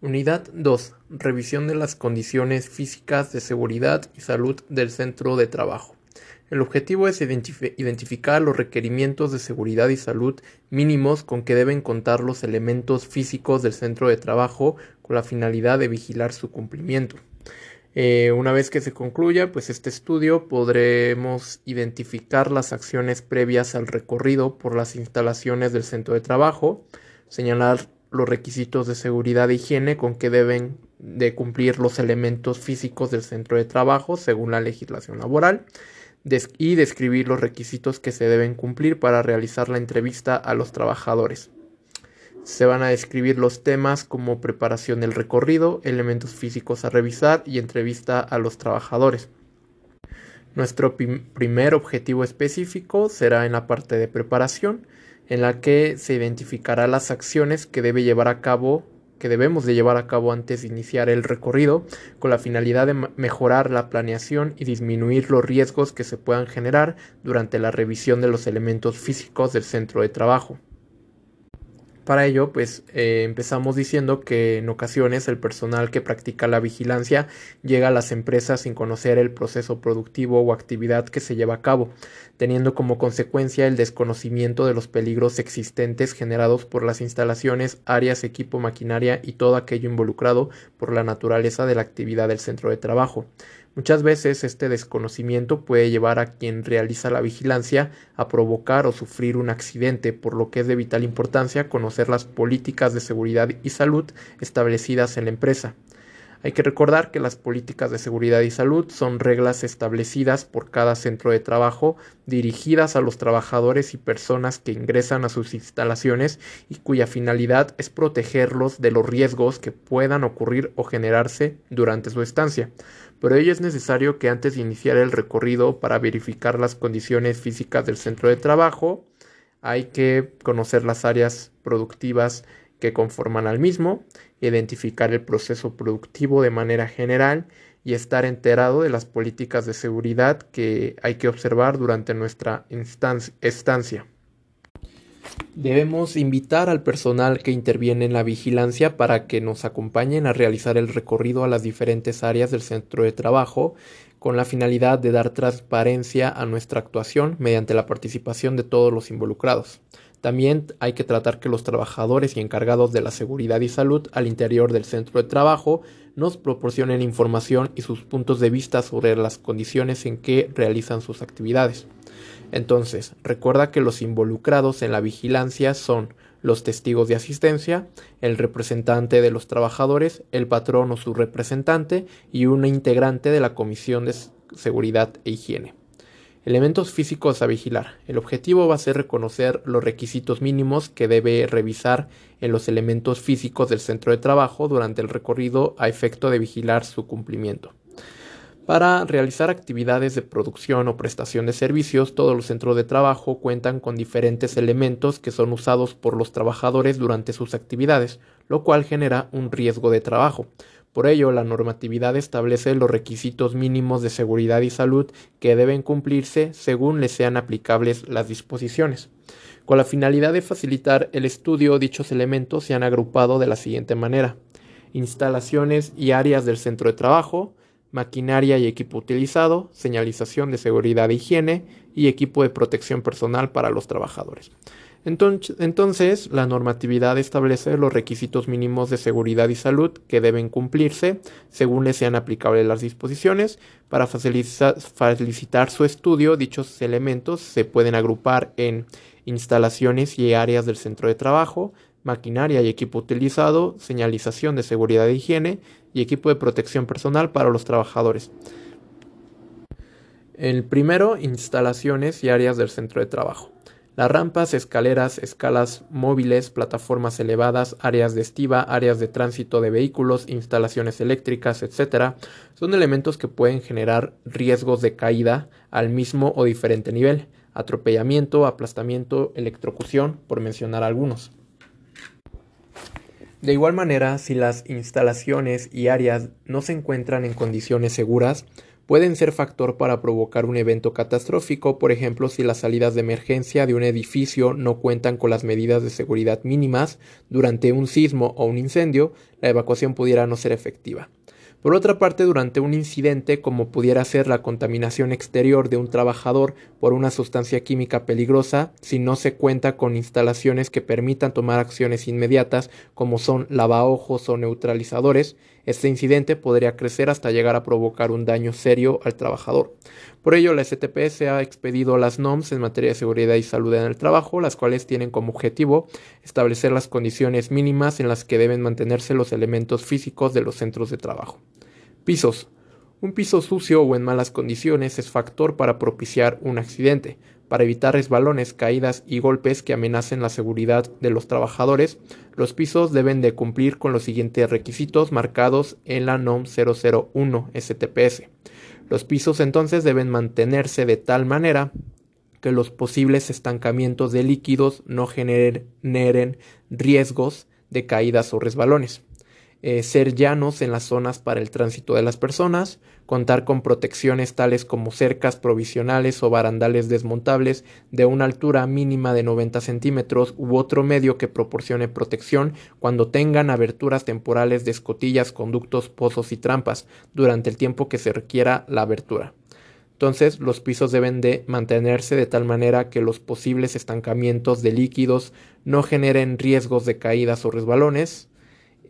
Unidad 2. Revisión de las condiciones físicas de seguridad y salud del centro de trabajo. El objetivo es identificar los requerimientos de seguridad y salud mínimos con que deben contar los elementos físicos del centro de trabajo con la finalidad de vigilar su cumplimiento. Eh, una vez que se concluya pues este estudio podremos identificar las acciones previas al recorrido por las instalaciones del centro de trabajo, señalar los requisitos de seguridad e higiene con que deben de cumplir los elementos físicos del centro de trabajo según la legislación laboral y describir los requisitos que se deben cumplir para realizar la entrevista a los trabajadores. Se van a describir los temas como preparación del recorrido, elementos físicos a revisar y entrevista a los trabajadores. Nuestro primer objetivo específico será en la parte de preparación, en la que se identificará las acciones que debe llevar a cabo que debemos de llevar a cabo antes de iniciar el recorrido con la finalidad de mejorar la planeación y disminuir los riesgos que se puedan generar durante la revisión de los elementos físicos del centro de trabajo. Para ello, pues eh, empezamos diciendo que en ocasiones el personal que practica la vigilancia llega a las empresas sin conocer el proceso productivo o actividad que se lleva a cabo, teniendo como consecuencia el desconocimiento de los peligros existentes generados por las instalaciones, áreas, equipo, maquinaria y todo aquello involucrado por la naturaleza de la actividad del centro de trabajo. Muchas veces este desconocimiento puede llevar a quien realiza la vigilancia a provocar o sufrir un accidente, por lo que es de vital importancia conocer las políticas de seguridad y salud establecidas en la empresa. Hay que recordar que las políticas de seguridad y salud son reglas establecidas por cada centro de trabajo dirigidas a los trabajadores y personas que ingresan a sus instalaciones y cuya finalidad es protegerlos de los riesgos que puedan ocurrir o generarse durante su estancia. Por ello es necesario que antes de iniciar el recorrido para verificar las condiciones físicas del centro de trabajo, hay que conocer las áreas productivas que conforman al mismo, identificar el proceso productivo de manera general y estar enterado de las políticas de seguridad que hay que observar durante nuestra estancia. Debemos invitar al personal que interviene en la vigilancia para que nos acompañen a realizar el recorrido a las diferentes áreas del centro de trabajo con la finalidad de dar transparencia a nuestra actuación mediante la participación de todos los involucrados. También hay que tratar que los trabajadores y encargados de la seguridad y salud al interior del centro de trabajo nos proporcionen información y sus puntos de vista sobre las condiciones en que realizan sus actividades. Entonces, recuerda que los involucrados en la vigilancia son los testigos de asistencia, el representante de los trabajadores, el patrón o su representante y una integrante de la Comisión de Seguridad e Higiene. Elementos físicos a vigilar. El objetivo va a ser reconocer los requisitos mínimos que debe revisar en los elementos físicos del centro de trabajo durante el recorrido a efecto de vigilar su cumplimiento. Para realizar actividades de producción o prestación de servicios, todos los centros de trabajo cuentan con diferentes elementos que son usados por los trabajadores durante sus actividades, lo cual genera un riesgo de trabajo. Por ello, la normatividad establece los requisitos mínimos de seguridad y salud que deben cumplirse según les sean aplicables las disposiciones. Con la finalidad de facilitar el estudio, dichos elementos se han agrupado de la siguiente manera. Instalaciones y áreas del centro de trabajo, maquinaria y equipo utilizado, señalización de seguridad e higiene y equipo de protección personal para los trabajadores. Entonces, la normatividad establece los requisitos mínimos de seguridad y salud que deben cumplirse según le sean aplicables las disposiciones. Para facilitar su estudio, dichos elementos se pueden agrupar en instalaciones y áreas del centro de trabajo, maquinaria y equipo utilizado, señalización de seguridad e higiene y equipo de protección personal para los trabajadores. El primero, instalaciones y áreas del centro de trabajo. Las rampas, escaleras, escalas móviles, plataformas elevadas, áreas de estiva, áreas de tránsito de vehículos, instalaciones eléctricas, etc., son elementos que pueden generar riesgos de caída al mismo o diferente nivel, atropellamiento, aplastamiento, electrocución, por mencionar algunos. De igual manera, si las instalaciones y áreas no se encuentran en condiciones seguras, pueden ser factor para provocar un evento catastrófico, por ejemplo, si las salidas de emergencia de un edificio no cuentan con las medidas de seguridad mínimas durante un sismo o un incendio, la evacuación pudiera no ser efectiva. Por otra parte, durante un incidente como pudiera ser la contaminación exterior de un trabajador por una sustancia química peligrosa, si no se cuenta con instalaciones que permitan tomar acciones inmediatas como son lavaojos o neutralizadores, este incidente podría crecer hasta llegar a provocar un daño serio al trabajador. Por ello, la STPS ha expedido las NOMS en materia de seguridad y salud en el trabajo, las cuales tienen como objetivo establecer las condiciones mínimas en las que deben mantenerse los elementos físicos de los centros de trabajo. Pisos. Un piso sucio o en malas condiciones es factor para propiciar un accidente. Para evitar resbalones, caídas y golpes que amenacen la seguridad de los trabajadores, los pisos deben de cumplir con los siguientes requisitos marcados en la NOM 001 STPS. Los pisos entonces deben mantenerse de tal manera que los posibles estancamientos de líquidos no generen riesgos de caídas o resbalones. Eh, ser llanos en las zonas para el tránsito de las personas, contar con protecciones tales como cercas provisionales o barandales desmontables de una altura mínima de 90 centímetros u otro medio que proporcione protección cuando tengan aberturas temporales de escotillas, conductos, pozos y trampas durante el tiempo que se requiera la abertura. Entonces, los pisos deben de mantenerse de tal manera que los posibles estancamientos de líquidos no generen riesgos de caídas o resbalones,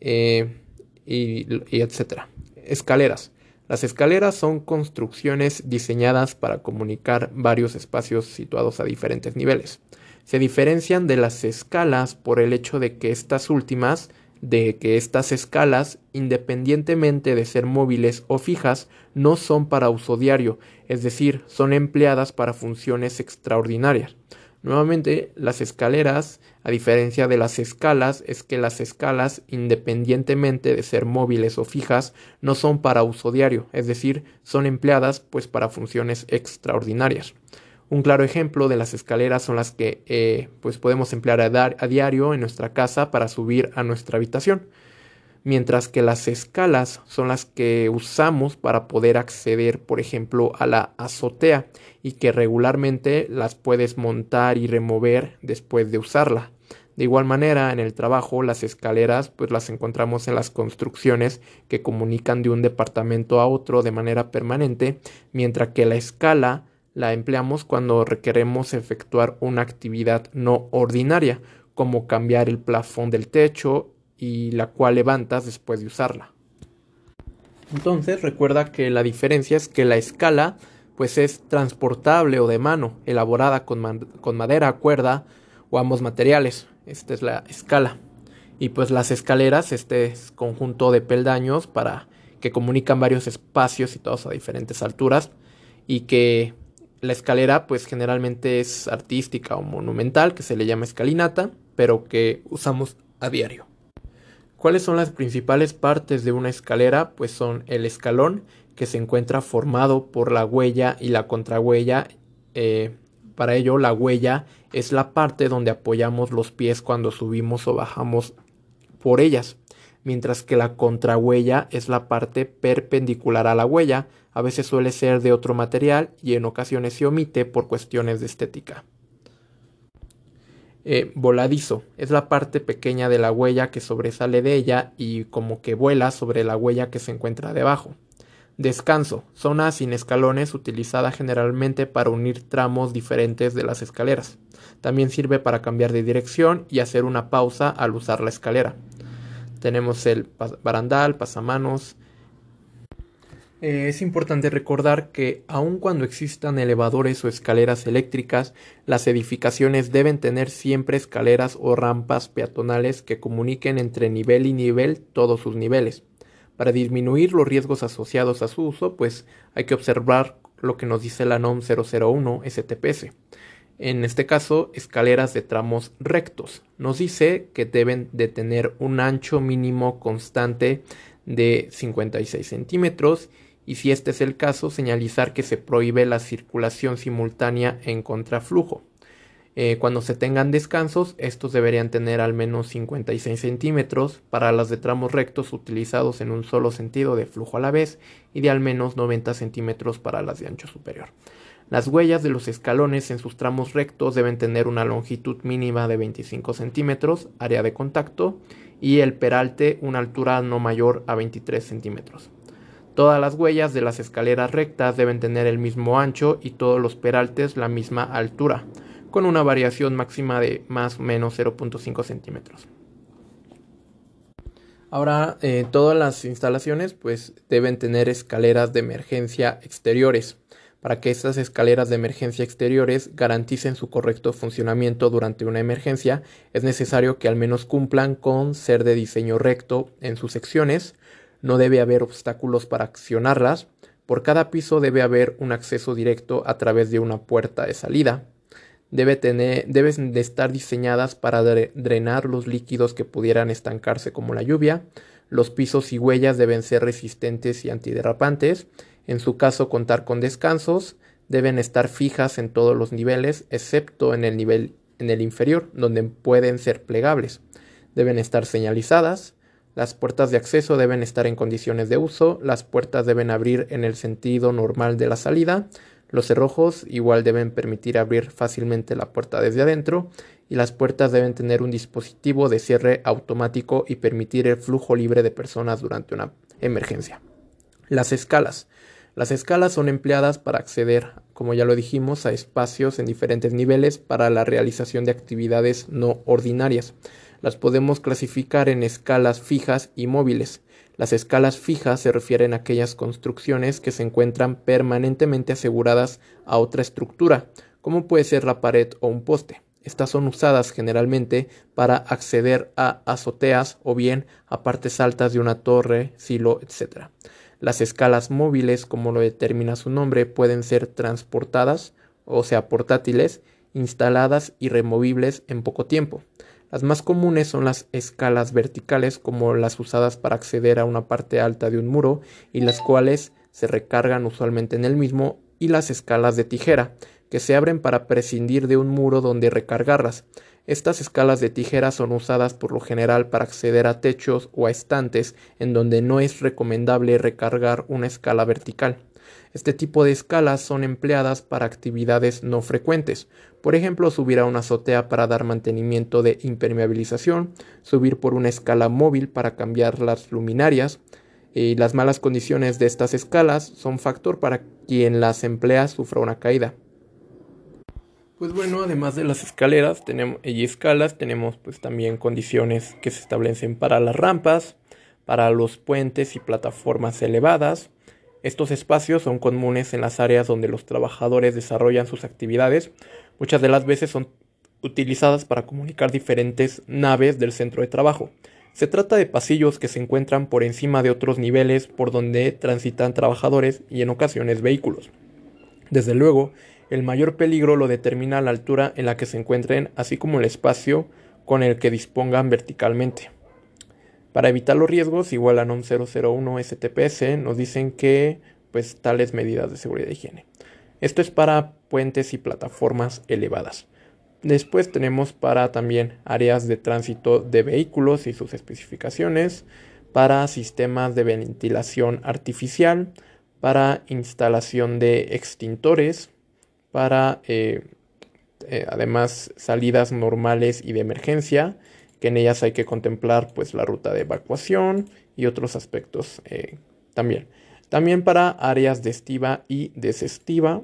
eh, y, y etcétera. Escaleras. Las escaleras son construcciones diseñadas para comunicar varios espacios situados a diferentes niveles. Se diferencian de las escalas por el hecho de que estas últimas, de que estas escalas, independientemente de ser móviles o fijas, no son para uso diario, es decir, son empleadas para funciones extraordinarias. Nuevamente, las escaleras, a diferencia de las escalas, es que las escalas, independientemente de ser móviles o fijas, no son para uso diario, es decir, son empleadas pues para funciones extraordinarias. Un claro ejemplo de las escaleras son las que eh, pues podemos emplear a diario en nuestra casa para subir a nuestra habitación mientras que las escalas son las que usamos para poder acceder, por ejemplo, a la azotea y que regularmente las puedes montar y remover después de usarla. De igual manera, en el trabajo, las escaleras pues las encontramos en las construcciones que comunican de un departamento a otro de manera permanente, mientras que la escala la empleamos cuando requeremos efectuar una actividad no ordinaria, como cambiar el plafón del techo, y la cual levantas después de usarla. Entonces recuerda que la diferencia es que la escala pues es transportable o de mano, elaborada con, madera, cuerda o ambos materiales. Esta es la escala. Y pues las escaleras, este es conjunto de peldaños para que comunican varios espacios y todos a diferentes alturas y que la escalera pues generalmente es artística o monumental que se le llama escalinata pero que usamos a diario. ¿Cuáles son las principales partes de una escalera? Pues son el escalón, que se encuentra formado por la huella y la contrahuella. Eh, para ello, la huella es la parte donde apoyamos los pies cuando subimos o bajamos por ellas, mientras que la contrahuella es la parte perpendicular a la huella. A veces suele ser de otro material y en ocasiones se omite por cuestiones de estética. Eh, voladizo. Es la parte pequeña de la huella que sobresale de ella y como que vuela sobre la huella que se encuentra debajo. Descanso. Zona sin escalones utilizada generalmente para unir tramos diferentes de las escaleras. También sirve para cambiar de dirección y hacer una pausa al usar la escalera. Tenemos el barandal, pasamanos, eh, es importante recordar que aun cuando existan elevadores o escaleras eléctricas, las edificaciones deben tener siempre escaleras o rampas peatonales que comuniquen entre nivel y nivel todos sus niveles. Para disminuir los riesgos asociados a su uso, pues hay que observar lo que nos dice la NOM 001 STPS. En este caso, escaleras de tramos rectos. Nos dice que deben de tener un ancho mínimo constante de 56 centímetros y si este es el caso, señalizar que se prohíbe la circulación simultánea en contraflujo. Eh, cuando se tengan descansos, estos deberían tener al menos 56 centímetros para las de tramos rectos utilizados en un solo sentido de flujo a la vez y de al menos 90 centímetros para las de ancho superior. Las huellas de los escalones en sus tramos rectos deben tener una longitud mínima de 25 centímetros, área de contacto, y el peralte una altura no mayor a 23 centímetros. Todas las huellas de las escaleras rectas deben tener el mismo ancho y todos los peraltes la misma altura con una variación máxima de más o menos 0.5 centímetros. Ahora, eh, todas las instalaciones pues deben tener escaleras de emergencia exteriores. Para que estas escaleras de emergencia exteriores garanticen su correcto funcionamiento durante una emergencia, es necesario que al menos cumplan con ser de diseño recto en sus secciones, no debe haber obstáculos para accionarlas, por cada piso debe haber un acceso directo a través de una puerta de salida, debe tener, deben de estar diseñadas para drenar los líquidos que pudieran estancarse como la lluvia. Los pisos y huellas deben ser resistentes y antiderrapantes. En su caso, contar con descansos. Deben estar fijas en todos los niveles, excepto en el nivel en el inferior, donde pueden ser plegables. Deben estar señalizadas. Las puertas de acceso deben estar en condiciones de uso. Las puertas deben abrir en el sentido normal de la salida. Los cerrojos igual deben permitir abrir fácilmente la puerta desde adentro y las puertas deben tener un dispositivo de cierre automático y permitir el flujo libre de personas durante una emergencia. Las escalas. Las escalas son empleadas para acceder, como ya lo dijimos, a espacios en diferentes niveles para la realización de actividades no ordinarias. Las podemos clasificar en escalas fijas y móviles. Las escalas fijas se refieren a aquellas construcciones que se encuentran permanentemente aseguradas a otra estructura, como puede ser la pared o un poste. Estas son usadas generalmente para acceder a azoteas o bien a partes altas de una torre, silo, etc. Las escalas móviles, como lo determina su nombre, pueden ser transportadas, o sea, portátiles, instaladas y removibles en poco tiempo. Las más comunes son las escalas verticales, como las usadas para acceder a una parte alta de un muro y las cuales se recargan usualmente en el mismo, y las escalas de tijera, que se abren para prescindir de un muro donde recargarlas. Estas escalas de tijera son usadas por lo general para acceder a techos o a estantes en donde no es recomendable recargar una escala vertical. Este tipo de escalas son empleadas para actividades no frecuentes, por ejemplo, subir a una azotea para dar mantenimiento de impermeabilización, subir por una escala móvil para cambiar las luminarias, y las malas condiciones de estas escalas son factor para quien las emplea sufra una caída. Pues bueno, además de las escaleras tenemos, y escalas, tenemos pues también condiciones que se establecen para las rampas, para los puentes y plataformas elevadas, estos espacios son comunes en las áreas donde los trabajadores desarrollan sus actividades. Muchas de las veces son utilizadas para comunicar diferentes naves del centro de trabajo. Se trata de pasillos que se encuentran por encima de otros niveles por donde transitan trabajadores y en ocasiones vehículos. Desde luego, el mayor peligro lo determina la altura en la que se encuentren, así como el espacio con el que dispongan verticalmente. Para evitar los riesgos, igual a NOM 001 STPS, nos dicen que pues tales medidas de seguridad e higiene. Esto es para puentes y plataformas elevadas. Después tenemos para también áreas de tránsito de vehículos y sus especificaciones, para sistemas de ventilación artificial, para instalación de extintores, para eh, eh, además salidas normales y de emergencia, que en ellas hay que contemplar pues la ruta de evacuación y otros aspectos eh, también. También para áreas de estiva y desestiva,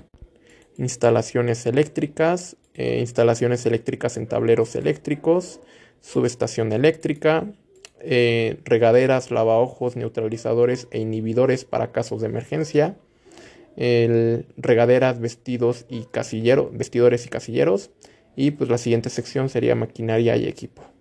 instalaciones eléctricas, eh, instalaciones eléctricas en tableros eléctricos, subestación eléctrica, eh, regaderas, lavaojos, neutralizadores e inhibidores para casos de emergencia, regaderas, vestidos y casilleros, vestidores y casilleros. Y pues la siguiente sección sería maquinaria y equipo.